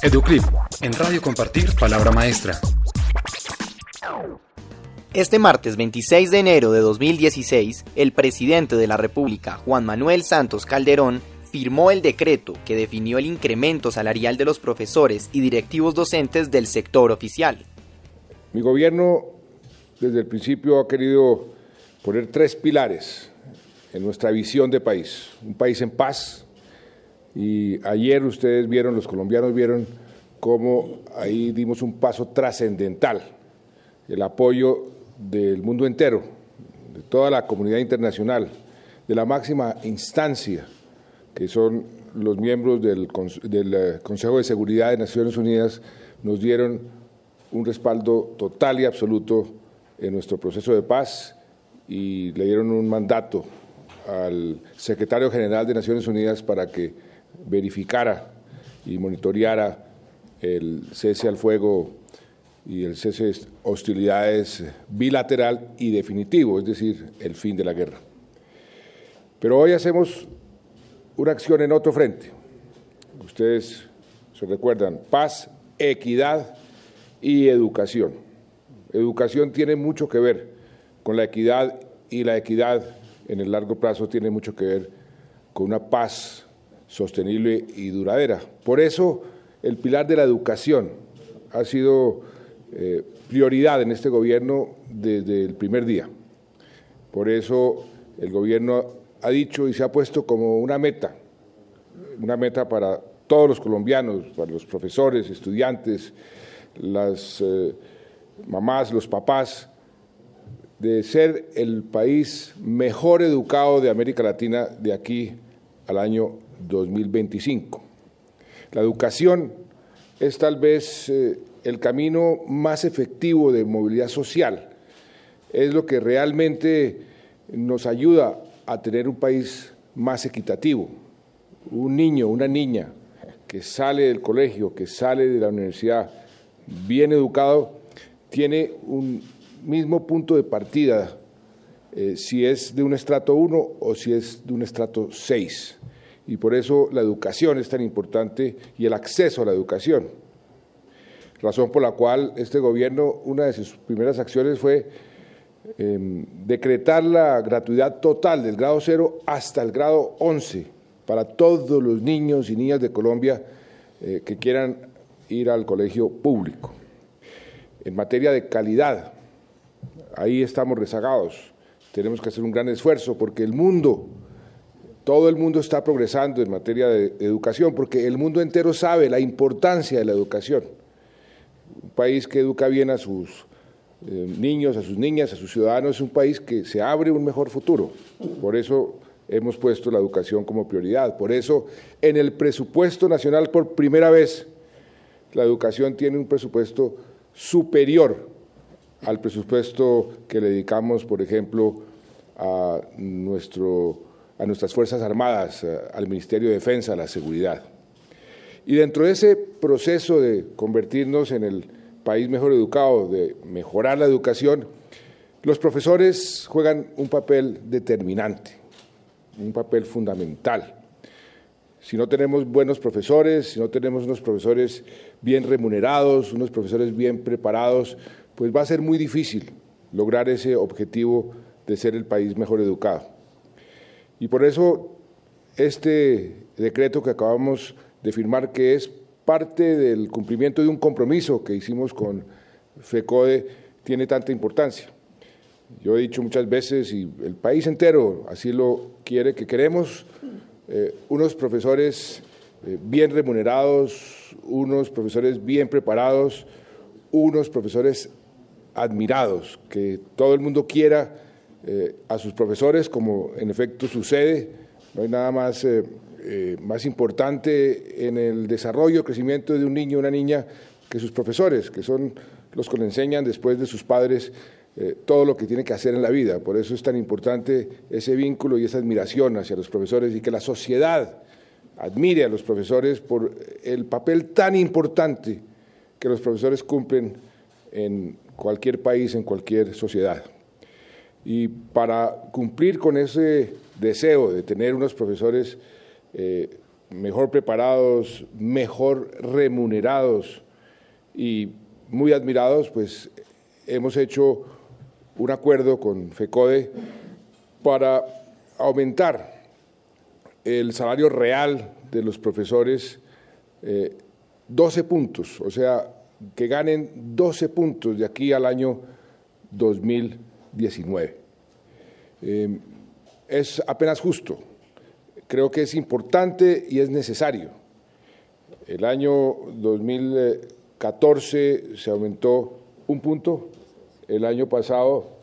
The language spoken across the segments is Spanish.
Educlip, en Radio Compartir Palabra Maestra. Este martes 26 de enero de 2016, el presidente de la República, Juan Manuel Santos Calderón, firmó el decreto que definió el incremento salarial de los profesores y directivos docentes del sector oficial. Mi gobierno desde el principio ha querido poner tres pilares en nuestra visión de país. Un país en paz, y ayer ustedes vieron, los colombianos vieron cómo ahí dimos un paso trascendental, el apoyo del mundo entero, de toda la comunidad internacional, de la máxima instancia, que son los miembros del, eh, Consejo de Seguridad de Naciones Unidas, nos dieron un respaldo total y absoluto en nuestro proceso de paz y le dieron un mandato al secretario general de Naciones Unidas para que verificara y monitoreara el cese al fuego y el cese de hostilidades bilateral y definitivo, es decir, el fin de la guerra. Pero hoy hacemos una acción en otro frente. Ustedes se recuerdan, paz, equidad y educación. Educación tiene mucho que ver con la equidad y la equidad en el largo plazo tiene mucho que ver con una paz sostenible y duradera. Por eso el pilar de la educación ha sido eh, prioridad en este gobierno desde el primer día. Por eso el gobierno ha dicho y se ha puesto como una meta, una meta para todos los colombianos, para los profesores, estudiantes, las eh, mamás, los papás, de ser el país mejor educado de América Latina de aquí al año 2025. La educación es tal vez eh, el camino más efectivo de movilidad social. Es lo que realmente nos ayuda a tener un país más equitativo. Un niño, una niña que sale del colegio, que sale de la universidad bien educado, tiene un mismo punto de partida, eh, si es de un estrato 1 o si es de un estrato 6 y por eso la educación es tan importante y el acceso a la educación. Razón por la cual este gobierno, una de sus primeras acciones fue em, decretar la gratuidad total del grado cero hasta el grado 11 para todos los niños y niñas de Colombia eh, que quieran ir al colegio público. En materia de calidad, ahí estamos rezagados. Tenemos que hacer un gran esfuerzo porque el mundo todo el mundo está progresando en materia de educación porque el mundo entero sabe la importancia de la educación. Un país que educa bien a sus eh, niños, a sus niñas, a sus ciudadanos es un país que se abre un mejor futuro. Por eso hemos puesto la educación como prioridad. Por eso en el presupuesto nacional por primera vez la educación tiene un presupuesto superior al presupuesto que le dedicamos, por ejemplo, a nuestro a nuestras Fuerzas Armadas, eh, al Ministerio de Defensa, a la seguridad. Y dentro de ese proceso de convertirnos en el país mejor educado, de mejorar la educación, los profesores juegan un papel determinante, un papel fundamental. Si no tenemos buenos profesores, si no tenemos unos profesores bien remunerados, unos profesores bien preparados, pues va a ser muy difícil lograr ese objetivo de ser el país mejor educado. Y por eso este decreto que acabamos de firmar, que es parte del cumplimiento de un compromiso que hicimos con FECODE, tiene tanta importancia. Yo he dicho muchas veces, y el país entero así lo quiere, que queremos eh, unos profesores eh, bien remunerados, unos profesores bien preparados, unos profesores admirados, que todo el mundo quiera eh, a sus profesores, como en efecto sucede. No hay nada más, eh, eh, más importante en el desarrollo, crecimiento de un niño o una niña que sus profesores, que son los que le enseñan después de sus padres todo lo que tiene que hacer en la vida. Por eso es tan importante ese vínculo y esa admiración hacia los profesores y que la sociedad admire a los profesores por el papel tan importante que los profesores cumplen en cualquier país, en cualquier sociedad. Y para cumplir con ese deseo de tener unos profesores eh, mejor preparados, mejor remunerados y muy admirados, pues hemos hecho un acuerdo con FECODE para aumentar el salario real de los profesores 12 eh, puntos, o sea, que ganen 12 puntos de aquí al año 2019. Eh, es apenas justo, creo que es importante y es necesario. El año 2014 se aumentó un punto, el año pasado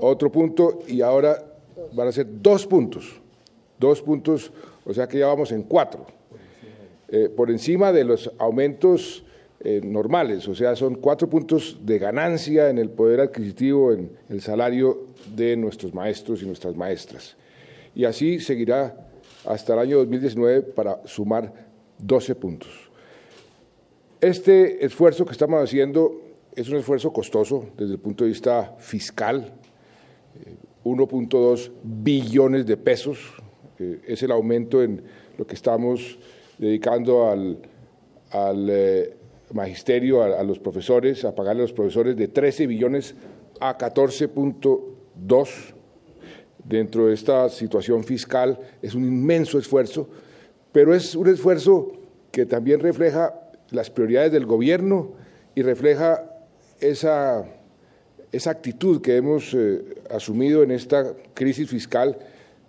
otro punto, y ahora van a ser dos puntos, dos puntos, o sea que ya vamos en cuatro, eh, por encima de los aumentos eh, normales, o sea, son cuatro puntos de ganancia en el poder adquisitivo, en el salario de nuestros maestros y nuestras maestras. Y así seguirá hasta el año 2019 para sumar 12 puntos. Este esfuerzo que estamos haciendo es un esfuerzo costoso desde el punto de vista fiscal, 1.2 eh, billones de pesos, eh, es el aumento en lo que estamos dedicando al, eh, magisterio, a, los profesores, a pagarle a los profesores de 13 billones a 14.2 dentro de esta situación fiscal. Es un inmenso esfuerzo, pero es un esfuerzo que también refleja las prioridades del gobierno y refleja esa, esa actitud que hemos eh, asumido en esta crisis fiscal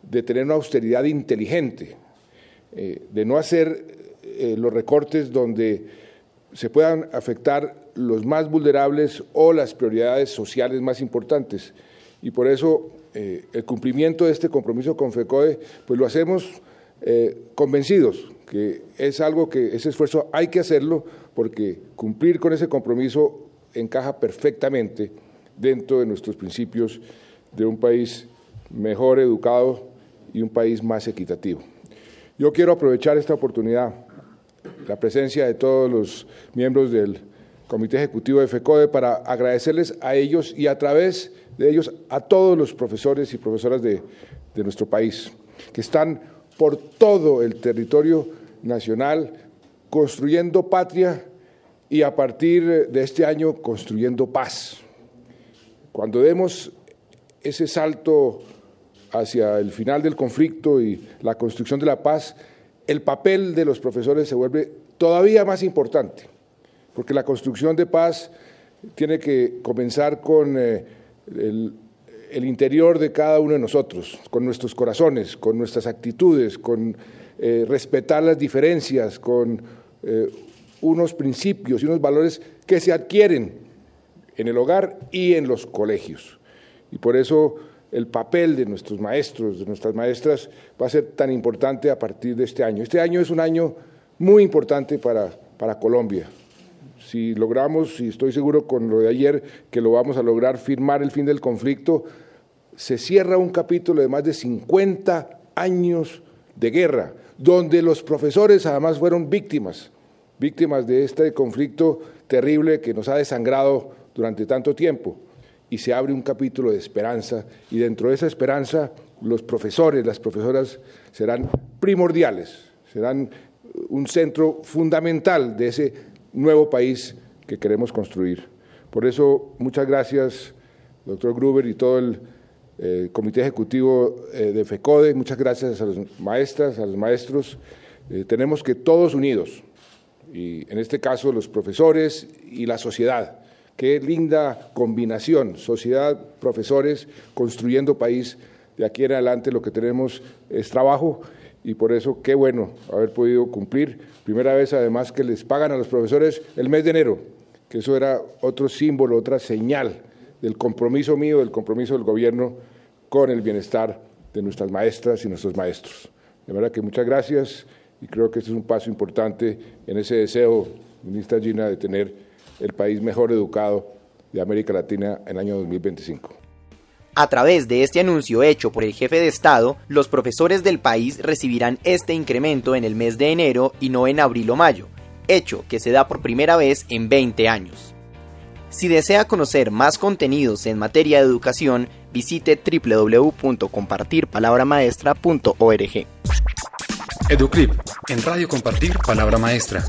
de tener una austeridad inteligente, eh, de no hacer eh, los recortes donde se puedan afectar los más vulnerables o las prioridades sociales más importantes. Y por eso el cumplimiento de este compromiso con FECODE, pues lo hacemos convencidos que es algo que ese esfuerzo hay que hacerlo porque cumplir con ese compromiso encaja perfectamente dentro de nuestros principios de un país mejor educado y un país más equitativo. Yo quiero aprovechar esta oportunidad, la presencia de todos los miembros del Comité Ejecutivo de FECODE para agradecerles a ellos y a través de ellos a todos los profesores y profesoras de, de nuestro país, que están por todo el territorio nacional construyendo patria y a partir de este año construyendo paz. Cuando demos ese salto hacia el final del conflicto y la construcción de la paz, el papel de los profesores se vuelve todavía más importante, porque la construcción de paz tiene que comenzar con eh, el, interior de cada uno de nosotros, con nuestros corazones, con nuestras actitudes, con eh, respetar las diferencias, con eh, unos principios y unos valores que se adquieren en el hogar y en los colegios. Y por eso el papel de nuestros maestros, de nuestras maestras, va a ser tan importante a partir de este año. Este año es un año muy importante para, para Colombia. Si logramos, y estoy seguro con lo de ayer, que lo vamos a lograr firmar el fin del conflicto, se cierra un capítulo de más de 50 años de guerra, donde los profesores además fueron víctimas víctimas de este conflicto terrible que nos ha desangrado durante tanto tiempo. Y se abre un capítulo de esperanza y dentro de esa esperanza los profesores, las profesoras serán primordiales, serán un centro fundamental de ese nuevo país que queremos construir. Por eso, muchas gracias, doctor Gruber y todo el eh, Comité Ejecutivo eh, de FECODE, muchas gracias a las maestras, a los maestros. Eh, tenemos que todos unidos, y en este caso los profesores y la sociedad. Qué linda combinación, sociedad, profesores, construyendo país. De aquí en adelante lo que tenemos es trabajo y por eso qué bueno haber podido cumplir. Primera vez además que les pagan a los profesores el mes de enero, que eso era otro símbolo, otra señal del compromiso mío, del compromiso del gobierno con el bienestar de nuestras maestras y nuestros maestros. De verdad que muchas gracias y creo que este es un paso importante en ese deseo, ministra Gina, de tener el país mejor educado de América Latina en el año 2025. A través de este anuncio hecho por el jefe de Estado, los profesores del país recibirán este incremento en el mes de enero y no en abril o mayo, hecho que se da por primera vez en 20 años. Si desea conocer más contenidos en materia de educación, visite www.compartirpalabramaestra.org. Educlip, en Radio Compartir Palabra Maestra.